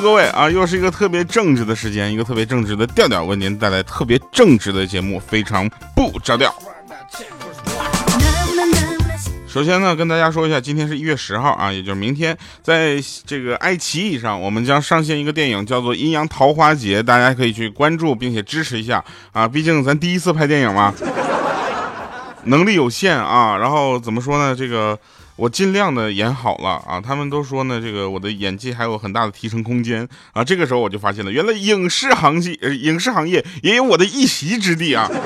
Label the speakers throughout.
Speaker 1: 各位啊，又是一个特别正直的时间，一个特别正直的调调，为您带来特别正直的节目，非常不着调。首先呢，跟大家说一下，今天是一月十号啊，也就是明天，在这个爱奇艺上，我们将上线一个电影，叫做《阴阳桃花劫》，大家可以去关注并且支持一下啊，毕竟咱第一次拍电影嘛，能力有限啊。然后怎么说呢？这个我尽量的演好了啊。他们都说呢，这个我的演技还有很大的提升空间啊。这个时候我就发现了，原来影视行业，影视行业也有我的一席之地啊。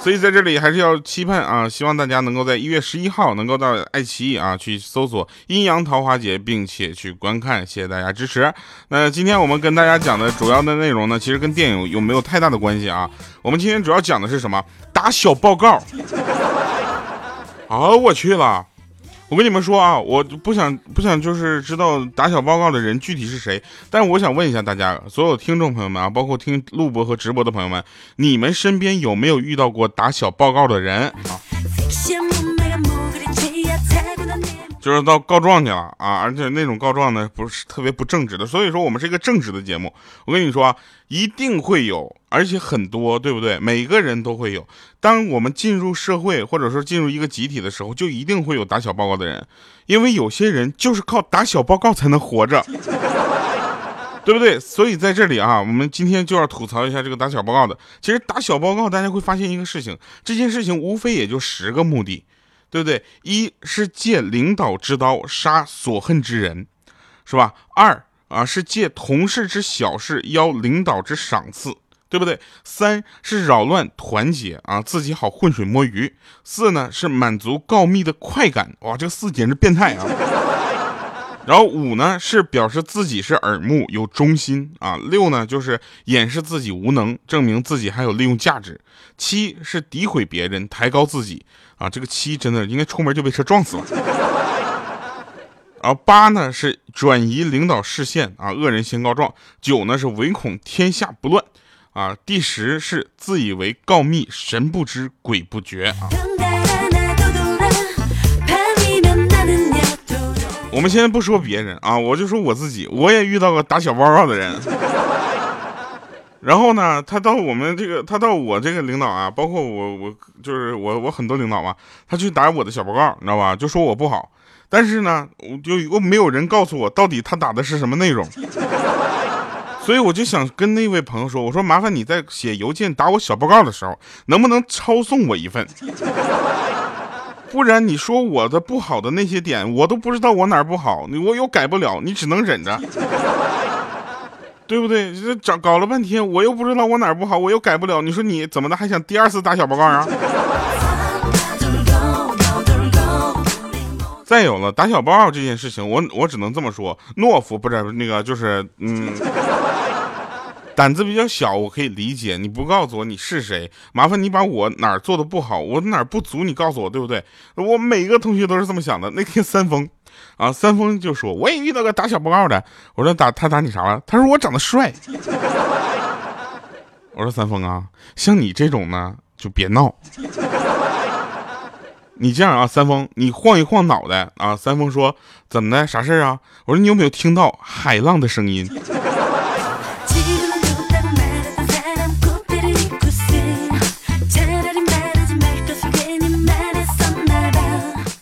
Speaker 1: 所以在这里还是要期盼啊，希望大家能够在一月十一号能够到爱奇艺啊去搜索《阴阳桃花劫》，并且去观看，谢谢大家支持。那今天我们跟大家讲的主要的内容呢，其实跟电影有没有太大的关系啊？我们今天主要讲的是什么？打小报告。啊，我去了。我跟你们说啊，我不想不想就是知道打小报告的人具体是谁，但是我想问一下大家，所有听众朋友们啊，包括听录播和直播的朋友们，你们身边有没有遇到过打小报告的人啊？就是到告状去了啊，而且那种告状呢不是特别不正直的，所以说我们是一个正直的节目。我跟你说啊，一定会有，而且很多，对不对？每个人都会有。当我们进入社会或者说进入一个集体的时候，就一定会有打小报告的人，因为有些人就是靠打小报告才能活着，对不对？所以在这里啊，我们今天就要吐槽一下这个打小报告的。其实打小报告，大家会发现一个事情，这件事情无非也就十个目的。对不对？一是借领导之刀杀所恨之人，是吧？二啊是借同事之小事邀领导之赏赐，对不对？三是扰乱团结啊，自己好浑水摸鱼。四呢是满足告密的快感，哇，这个四简直变态啊！然后五呢是表示自己是耳目有忠心啊。六呢就是掩饰自己无能，证明自己还有利用价值。七是诋毁别人，抬高自己。啊，这个七真的应该出门就被车撞死了。然后八呢是转移领导视线啊，恶人先告状。九呢是唯恐天下不乱啊。第十是自以为告密神不知鬼不觉啊。我们先不说别人啊，我就说我自己，我也遇到过打小报告的人。然后呢，他到我们这个，他到我这个领导啊，包括我，我就是我，我很多领导嘛，他去打我的小报告，你知道吧？就说我不好，但是呢，我就又没有人告诉我到底他打的是什么内容，所以我就想跟那位朋友说，我说麻烦你在写邮件打我小报告的时候，能不能抄送我一份？不然你说我的不好的那些点，我都不知道我哪儿不好，你我又改不了，你只能忍着。对不对？这找搞了半天，我又不知道我哪儿不好，我又改不了。你说你怎么的，还想第二次打小报告啊？再有了打小报告这件事情，我我只能这么说，懦夫不是那个，就是嗯，胆子比较小，我可以理解。你不告诉我你是谁，麻烦你把我哪儿做的不好，我哪儿不足，你告诉我，对不对？我每个同学都是这么想的。那天三丰。啊，三丰就说我也遇到个打小报告的，我说打他打你啥了？他说我长得帅。我说三丰啊，像你这种呢就别闹。你这样啊，三丰，你晃一晃脑袋啊。三丰说怎么的？啥事啊？我说你有没有听到海浪的声音？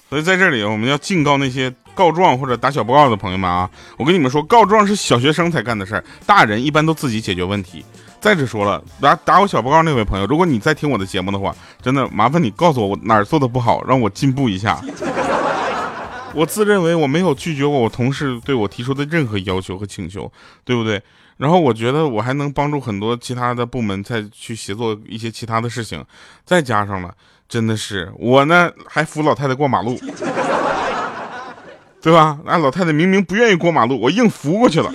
Speaker 1: 所以在这里，我们要警告那些告状或者打小报告的朋友们啊！我跟你们说，告状是小学生才干的事儿，大人一般都自己解决问题。再者说了，打打我小报告那位朋友，如果你在听我的节目的话，真的麻烦你告诉我我哪儿做的不好，让我进步一下。我自认为我没有拒绝过我同事对我提出的任何要求和请求，对不对？然后我觉得我还能帮助很多其他的部门再去协作一些其他的事情，再加上了。真的是我呢，还扶老太太过马路，对吧？那老太太明明不愿意过马路，我硬扶过去了。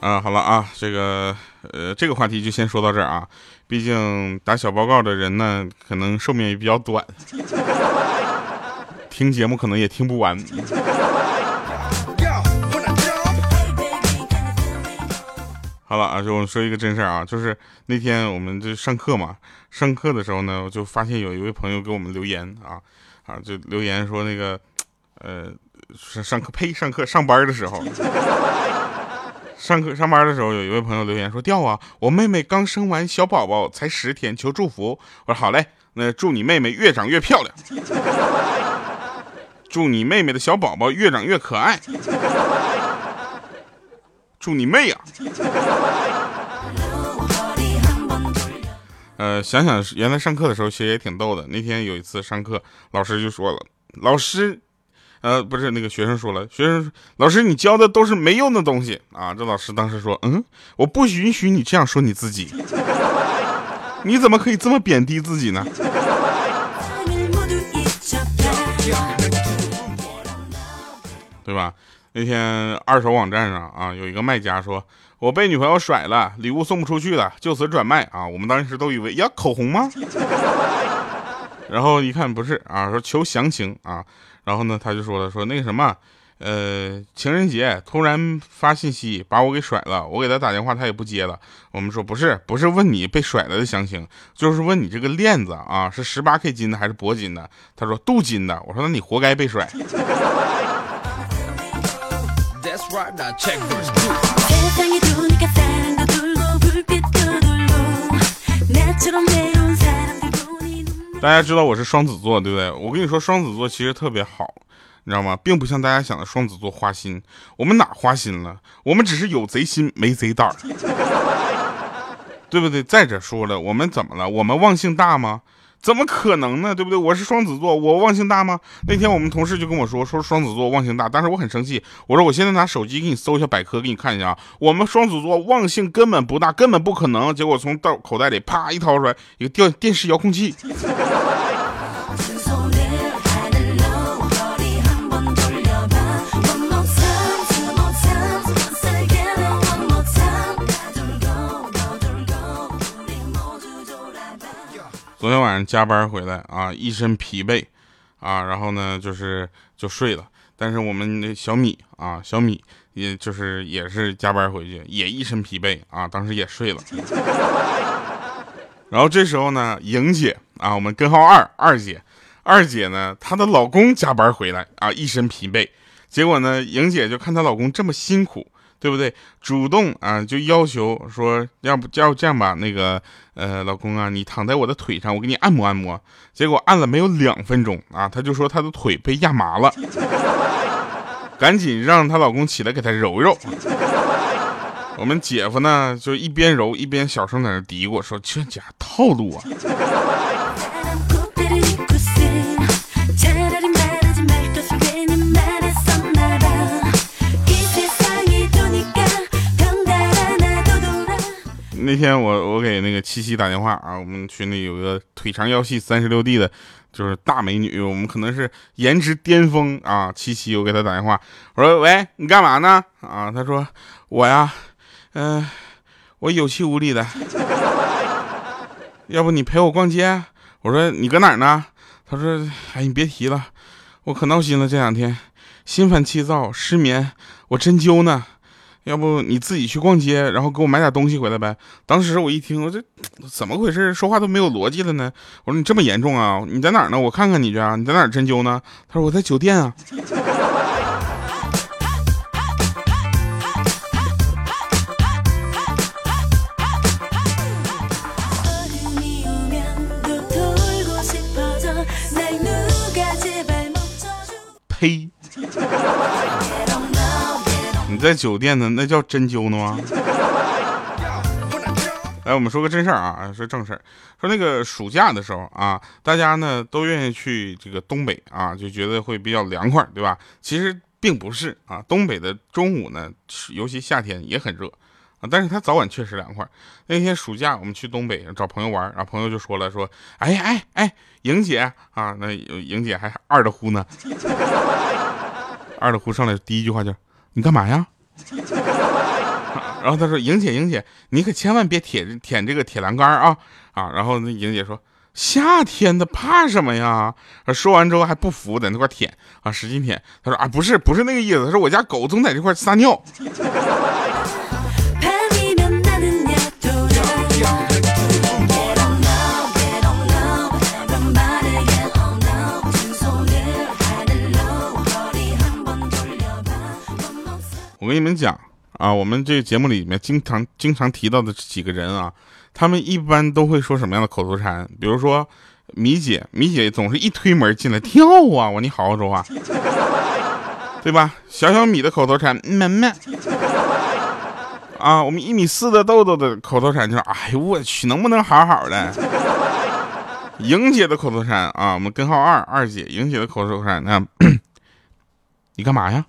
Speaker 1: 啊，好了啊，这个呃，这个话题就先说到这儿啊。毕竟打小报告的人呢，可能寿命也比较短，听节目可能也听不完。好了啊，就我说一个真事儿啊，就是那天我们就上课嘛，上课的时候呢，我就发现有一位朋友给我们留言啊啊，就留言说那个，呃，上上课呸，上课上班的时候，上课上班的时候，有一位朋友留言说掉啊，我妹妹刚生完小宝宝才十天，求祝福。我说好嘞，那祝你妹妹越长越漂亮，祝你妹妹的小宝宝越长越可爱。祝你妹呀！呃，想想原来上课的时候其实也挺逗的。那天有一次上课，老师就说了：“老师，呃，不是那个学生说了，学生老师你教的都是没用的东西啊！”这老师当时说：“嗯，我不允许你这样说你自己，你怎么可以这么贬低自己呢？” 对吧？那天二手网站上啊，有一个卖家说：“我被女朋友甩了，礼物送不出去了，就此转卖啊！”我们当时都以为呀，口红吗？然后一看不是啊，说求详情啊。然后呢，他就说了，说那个什么，呃，情人节突然发信息把我给甩了，我给他打电话他也不接了。我们说不是，不是问你被甩了的详情，就是问你这个链子啊是十八 K 金的还是铂金的？他说镀金的。我说那你活该被甩。大家知道我是双子座，对不对？我跟你说，双子座其实特别好，你知道吗？并不像大家想的双子座花心。我们哪花心了？我们只是有贼心没贼胆，对不对？再者说了，我们怎么了？我们忘性大吗？怎么可能呢？对不对？我是双子座，我忘性大吗？那天我们同事就跟我说，说双子座忘性大，但是我很生气。我说我现在拿手机给你搜一下百科，给你看一下啊。我们双子座忘性根本不大，根本不可能。结果从袋口袋里啪一掏出来一个电电视遥控器。昨天晚上加班回来啊，一身疲惫，啊，然后呢就是就睡了。但是我们的小米啊，小米也就是也是加班回去，也一身疲惫啊，当时也睡了。然后这时候呢，莹姐啊，我们根号二二姐，二姐呢，她的老公加班回来啊，一身疲惫。结果呢，莹姐就看她老公这么辛苦。对不对？主动啊，就要求说，要不要这样吧？那个，呃，老公啊，你躺在我的腿上，我给你按摩按摩。结果按了没有两分钟啊，她就说她的腿被压麻了，赶紧让她老公起来给她揉揉。我们姐夫呢，就一边揉一边小声在那嘀咕说：“这家套路啊。”天我我给那个七七打电话啊，我们群里有个腿长腰细三十六 D 的，就是大美女，我们可能是颜值巅峰啊。七七，我给她打电话，我说喂，你干嘛呢？啊，她说我呀，嗯，我有气无力的，要不你陪我逛街？我说你搁哪儿呢？她说哎，你别提了，我可闹心了，这两天心烦气躁，失眠，我针灸呢。要不你自己去逛街，然后给我买点东西回来呗。当时我一听，我这怎么回事？说话都没有逻辑了呢。我说你这么严重啊？你在哪儿呢？我看看你去啊。你在哪儿针灸呢？他说我在酒店啊。呸！你在酒店呢，那叫针灸呢吗？来，我们说个真事儿啊，说正事儿。说那个暑假的时候啊，大家呢都愿意去这个东北啊，就觉得会比较凉快，对吧？其实并不是啊，东北的中午呢，尤其夏天也很热啊，但是它早晚确实凉快。那天暑假我们去东北找朋友玩，然后朋友就说了，说，哎哎哎，莹姐啊，那莹姐还二的呼呢，二的呼上来第一句话就。你干嘛呀？然后他说：“莹姐，莹姐，你可千万别舔舔这个铁栏杆啊啊！”然后那莹姐说：“夏天的怕什么呀？”说完之后还不服，在那块舔啊，使劲舔。他说：“啊，不是，不是那个意思。他说我家狗总在这块撒尿。”讲啊，我们这个节目里面经常经常提到的几个人啊，他们一般都会说什么样的口头禅？比如说米姐，米姐总是一推门进来跳啊，我你好好说话，对吧？小小米的口头禅，妹妹。啊，我们一米四的豆豆的口头禅就是，哎呦我去，能不能好好的？莹姐的口头禅啊，我们根号二二姐，莹姐的口头禅，那 你干嘛呀？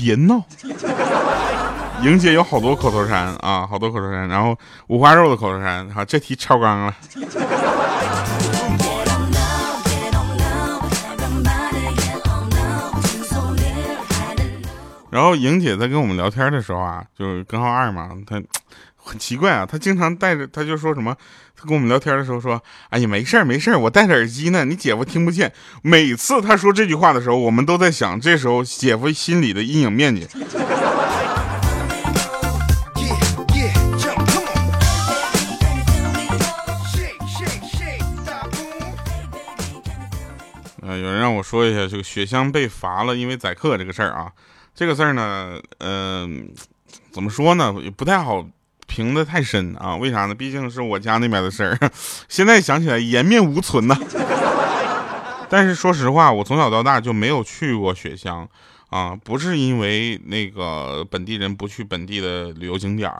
Speaker 1: 别闹！莹姐有好多口头禅啊，好多口头禅，然后五花肉的口头禅，好，这题超纲了。然后莹姐在跟我们聊天的时候啊，就是根号二嘛，她很奇怪啊，他经常带着，他就说什么，他跟我们聊天的时候说，哎呀，没事儿没事儿，我戴着耳机呢，你姐夫听不见。每次他说这句话的时候，我们都在想，这时候姐夫心里的阴影面积。呃，有人让我说一下这个雪香被罚了，因为宰客这个事儿啊。这个事儿呢，嗯，怎么说呢，也不太好评的太深啊。为啥呢？毕竟是我家那边的事儿，现在想起来颜面无存呐。但是说实话，我从小到大就没有去过雪乡啊，不是因为那个本地人不去本地的旅游景点，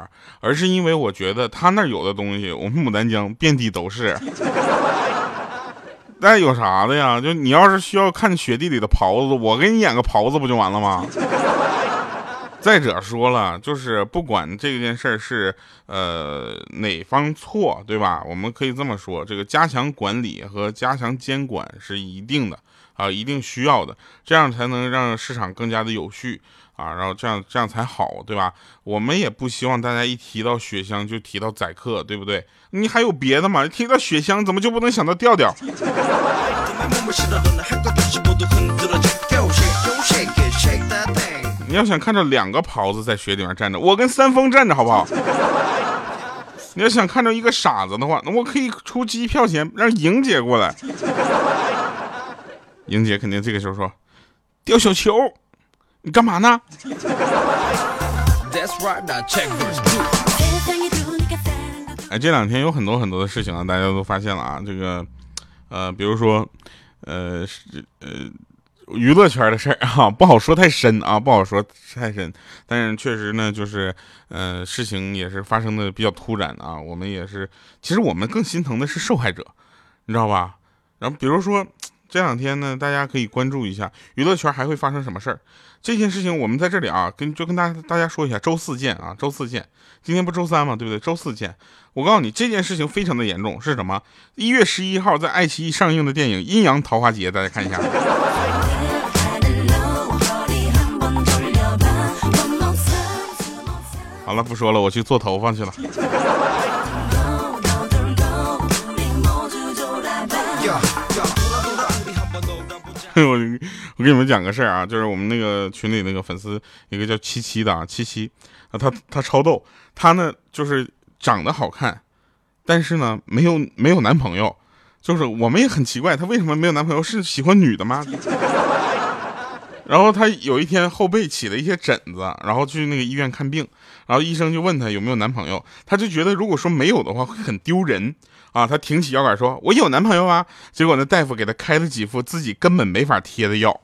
Speaker 1: 而是因为我觉得他那儿有的东西，我们牡丹江遍地都是。那有啥的呀？就你要是需要看雪地里的狍子，我给你演个狍子不就完了吗？再者说了，就是不管这件事儿是呃哪方错，对吧？我们可以这么说，这个加强管理和加强监管是一定的啊，一定需要的，这样才能让市场更加的有序。啊，然后这样这样才好，对吧？我们也不希望大家一提到雪乡就提到宰客，对不对？你还有别的吗？提到雪乡怎么就不能想到调调？你要想看着两个袍子在雪里面站着，我跟三丰站着好不好？你要想看着一个傻子的话，那我可以出机票钱让莹姐过来。莹姐肯定这个时候说，掉小球。你干嘛呢？哎，这两天有很多很多的事情啊，大家都发现了啊。这个，呃，比如说，呃，是呃，娱乐圈的事儿啊，不好说太深啊，不好说太深。但是确实呢，就是，呃，事情也是发生的比较突然啊。我们也是，其实我们更心疼的是受害者，你知道吧？然后比如说。这两天呢，大家可以关注一下娱乐圈还会发生什么事儿。这件事情我们在这里啊，跟就跟大家大家说一下，周四见啊，周四见。今天不周三吗？对不对？周四见。我告诉你，这件事情非常的严重，是什么？一月十一号在爱奇艺上映的电影《阴阳桃花劫》，大家看一下。好了，不说了，我去做头发去了。我我给你们讲个事儿啊，就是我们那个群里那个粉丝，一个叫七七的啊，七七啊，他他超逗，他呢就是长得好看，但是呢没有没有男朋友，就是我们也很奇怪，他为什么没有男朋友？是喜欢女的吗？然后他有一天后背起了一些疹子，然后去那个医院看病，然后医生就问她有没有男朋友，她就觉得如果说没有的话会很丢人。啊，她挺起腰杆说：“我有男朋友啊。”结果那大夫给她开了几副自己根本没法贴的药。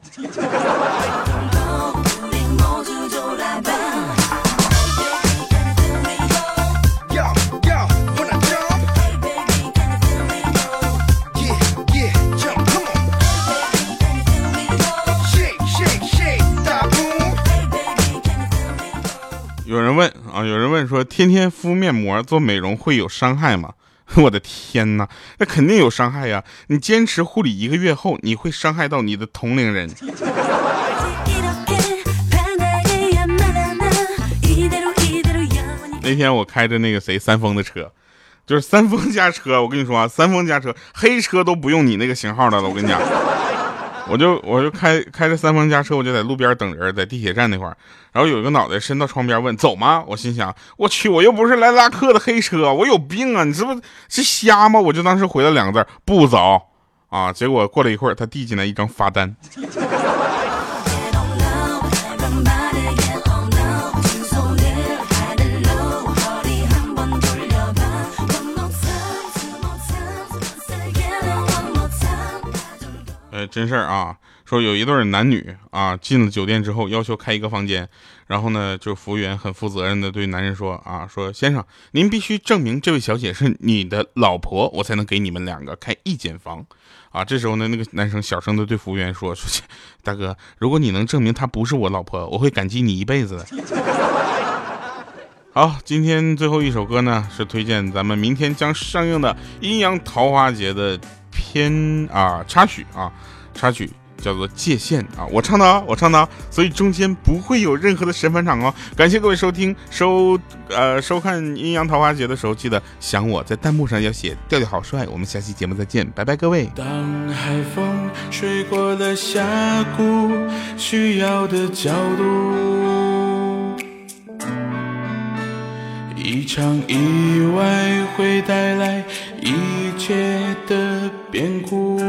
Speaker 1: 有人问啊，有人问说：“天天敷面膜做美容会有伤害吗？” 我的天哪，那肯定有伤害呀！你坚持护理一个月后，你会伤害到你的同龄人。那天我开着那个谁三丰的车，就是三丰家车，我跟你说啊，三丰家车黑车都不用你那个型号的了，我跟你讲。我就我就开开着三方家车，我就在路边等人，在地铁站那块儿，然后有一个脑袋伸到窗边问走吗？我心想，我去，我又不是来拉客的黑车，我有病啊！你是不是是瞎吗？我就当时回了两个字不走啊！结果过了一会儿，他递进来一张罚单。真事儿啊，说有一对男女啊进了酒店之后，要求开一个房间，然后呢，就服务员很负责任的对男人说啊，说先生，您必须证明这位小姐是你的老婆，我才能给你们两个开一间房。啊，这时候呢，那个男生小声的对服务员说说，大哥，如果你能证明她不是我老婆，我会感激你一辈子的。好，今天最后一首歌呢，是推荐咱们明天将上映的《阴阳桃花节》的片啊插曲啊插曲。叫做界限啊，我唱的啊，我唱的啊，所以中间不会有任何的神返场哦。感谢各位收听收呃收看《阴阳桃花节》的时候，记得想我在弹幕上要写调调好帅。我们下期节目再见，拜拜各位。
Speaker 2: 当海风吹过了峡谷，需要的角度，一场意外会带来一切的变故。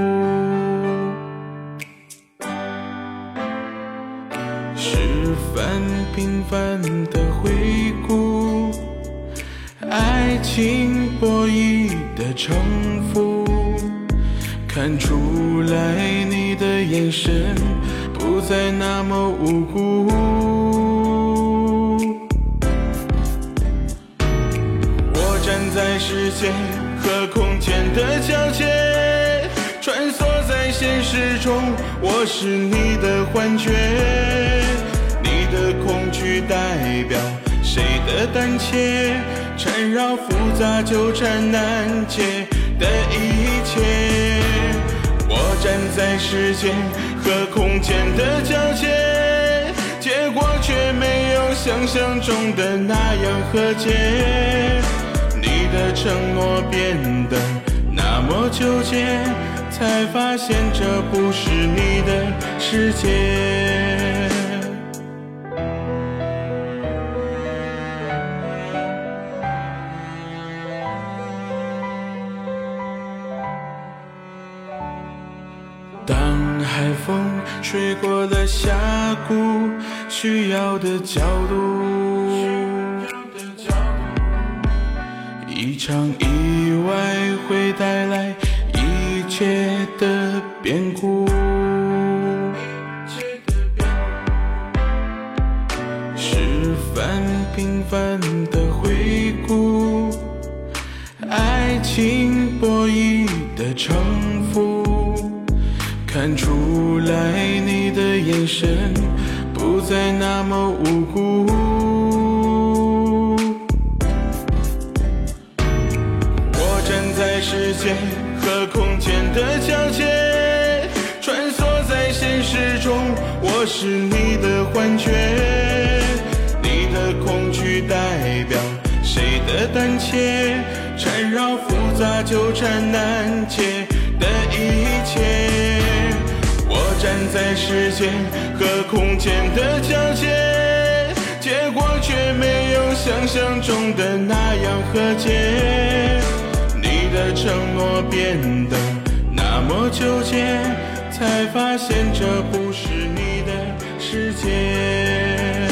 Speaker 2: 平凡的回顾，爱情博弈的城府，看出来你的眼神不再那么无辜。我站在时间和空间的交界，穿梭在现实中，我是你的幻觉。代表谁的胆怯？缠绕复杂纠缠难解的一切。我站在时间和空间的交界，结果却没有想象中的那样和解。你的承诺变得那么纠结，才发现这不是你的世界。当海风吹过了峡谷，需要的角度，一场意外神不再那么无辜。我站在时间和空间的交界，穿梭在现实中，我是你的幻觉。你的恐惧代表谁的胆怯？缠绕复杂纠缠难解的一切。站在时间和空间的交界，结果却没有想象中的那样和解。你的承诺变得那么纠结，才发现这不是你的世界。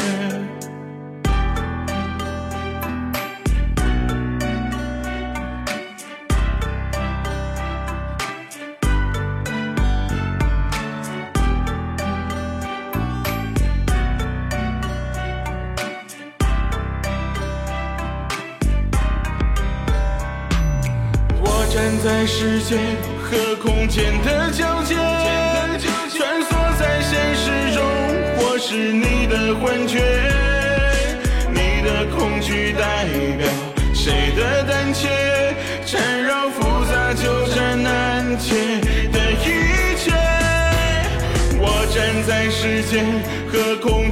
Speaker 2: 在时间和空间的交界，穿梭在现实中，我是你的幻觉。你的恐惧代表谁的胆怯？缠绕复杂纠缠难解的一切。我站在时间和空